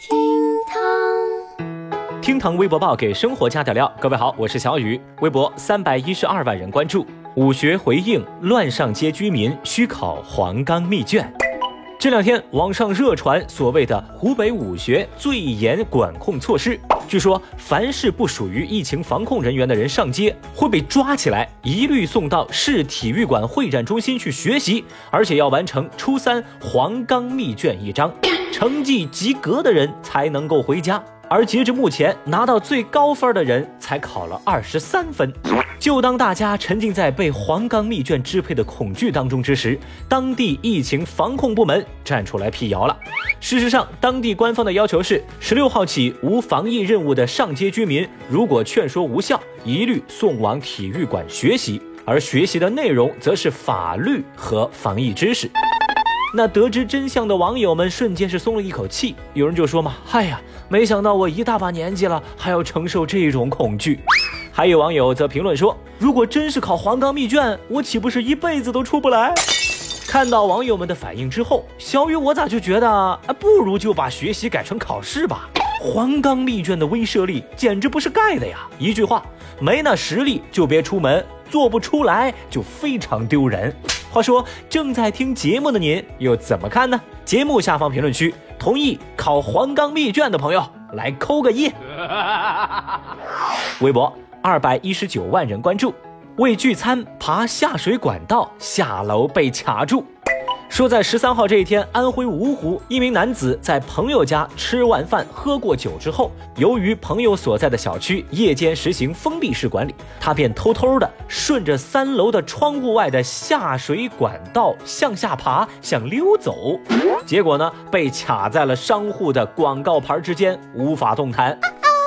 厅堂，厅堂微博报给生活加点料。各位好，我是小雨，微博三百一十二万人关注。武学回应乱上街居民需考黄冈密卷。这两天网上热传所谓的湖北武学最严管控措施，据说凡是不属于疫情防控人员的人上街会被抓起来，一律送到市体育馆会展中心去学习，而且要完成初三黄冈密卷一张，成绩及格的人才能够回家。而截至目前，拿到最高分的人才考了二十三分。就当大家沉浸在被黄冈密卷支配的恐惧当中之时，当地疫情防控部门站出来辟谣了。事实上，当地官方的要求是：十六号起，无防疫任务的上街居民，如果劝说无效，一律送往体育馆学习，而学习的内容则是法律和防疫知识。那得知真相的网友们瞬间是松了一口气，有人就说嘛：“嗨呀，没想到我一大把年纪了，还要承受这种恐惧。”还有网友则评论说：“如果真是考黄冈密卷，我岂不是一辈子都出不来？”看到网友们的反应之后，小雨我咋就觉得，啊，不如就把学习改成考试吧。黄冈密卷的威慑力简直不是盖的呀！一句话，没那实力就别出门，做不出来就非常丢人。话说，正在听节目的您又怎么看呢？节目下方评论区，同意考黄冈密卷的朋友来扣个一。微博二百一十九万人关注，为聚餐爬下水管道下楼被卡住。说在十三号这一天，安徽芜湖一名男子在朋友家吃完饭、喝过酒之后，由于朋友所在的小区夜间实行封闭式管理，他便偷偷的顺着三楼的窗户外的下水管道向下爬，想溜走，结果呢，被卡在了商户的广告牌之间，无法动弹。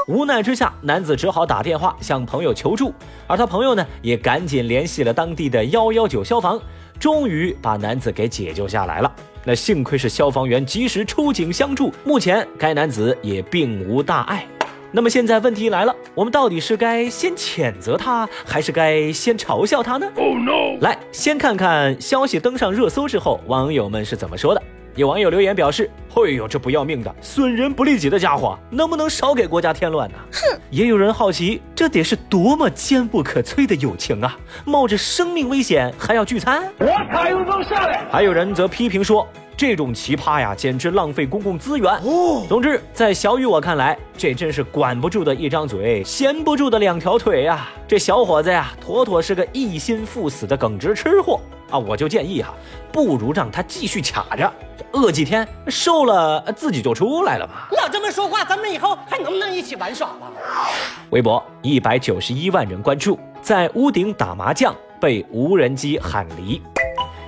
无奈之下，男子只好打电话向朋友求助，而他朋友呢，也赶紧联系了当地的幺幺九消防。终于把男子给解救下来了。那幸亏是消防员及时出警相助，目前该男子也并无大碍。那么现在问题来了，我们到底是该先谴责他，还是该先嘲笑他呢？Oh no！来，先看看消息登上热搜之后，网友们是怎么说的。有网友留言表示：“嘿呦，这不要命的、损人不利己的家伙，能不能少给国家添乱呢？”哼！也有人好奇，这得是多么坚不可摧的友情啊！冒着生命危险还要聚餐，我卡又能下来。还有人则批评说：“这种奇葩呀，简直浪费公共资源。”哦，总之，在小雨我看来，这真是管不住的一张嘴，闲不住的两条腿呀！这小伙子呀，妥妥是个一心赴死的耿直吃货啊！我就建议哈，不如让他继续卡着。饿几天瘦了，自己就出来了嘛。老这么说话，咱们以后还能不能一起玩耍了？微博一百九十一万人关注，在屋顶打麻将被无人机喊离。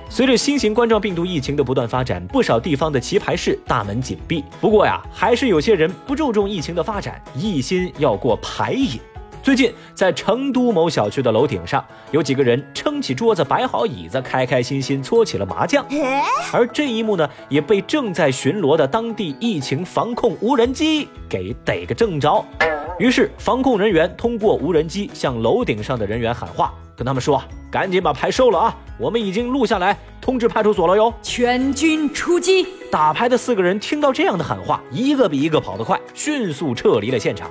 随着新型冠状病毒疫情的不断发展，不少地方的棋牌室大门紧闭。不过呀，还是有些人不注重疫情的发展，一心要过牌瘾。最近，在成都某小区的楼顶上，有几个人撑起桌子，摆好椅子，开开心心搓起了麻将。而这一幕呢，也被正在巡逻的当地疫情防控无人机给逮个正着。于是，防控人员通过无人机向楼顶上的人员喊话，跟他们说：“赶紧把牌收了啊！我们已经录下来，通知派出所了哟。”全军出击。打牌的四个人听到这样的喊话，一个比一个跑得快，迅速撤离了现场。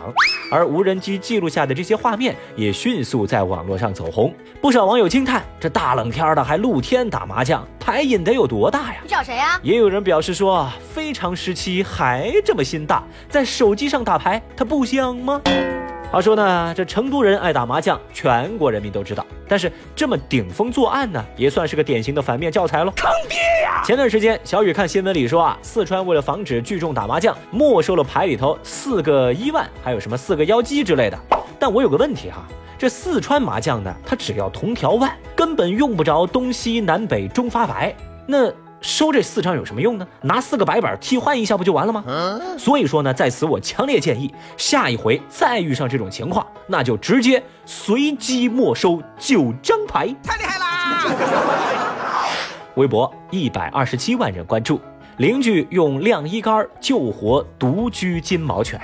而无人机记录下的这些画面也迅速在网络上走红，不少网友惊叹：这大冷天的还露天打麻将，牌瘾得有多大呀？你找谁呀？也有人表示说，非常时期还这么心大，在手机上打牌，它不香吗？话说呢，这成都人爱打麻将，全国人民都知道。但是这么顶风作案呢，也算是个典型的反面教材喽。坑爹呀！前段时间，小雨看新闻里说啊，四川为了防止聚众打麻将，没收了牌里头四个一万，还有什么四个幺鸡之类的。但我有个问题哈，这四川麻将呢，它只要铜条万，根本用不着东西南北中发白。那。收这四张有什么用呢？拿四个白板替换一下不就完了吗？所以说呢，在此我强烈建议，下一回再遇上这种情况，那就直接随机没收九张牌。太厉害啦！微博一百二十七万人关注，邻居用晾衣杆救活独居金毛犬。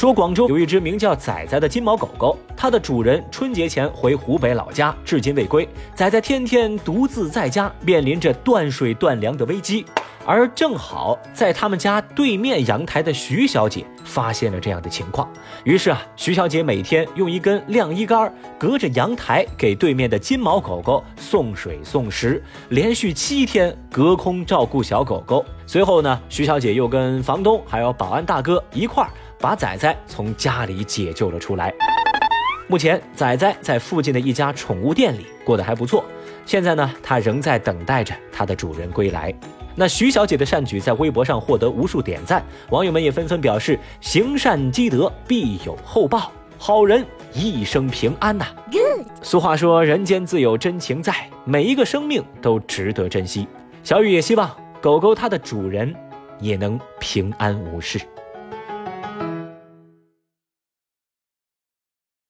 说广州有一只名叫仔仔的金毛狗狗，它的主人春节前回湖北老家，至今未归。仔仔天天独自在家，面临着断水断粮的危机。而正好在他们家对面阳台的徐小姐发现了这样的情况，于是啊，徐小姐每天用一根晾衣杆隔着阳台给对面的金毛狗狗送水送食，连续七天隔空照顾小狗狗。随后呢，徐小姐又跟房东还有保安大哥一块儿。把仔仔从家里解救了出来。目前，仔仔在附近的一家宠物店里过得还不错。现在呢，它仍在等待着它的主人归来。那徐小姐的善举在微博上获得无数点赞，网友们也纷纷表示：行善积德，必有厚报，好人一生平安呐。俗话说，人间自有真情在，每一个生命都值得珍惜。小雨也希望狗狗它的主人也能平安无事。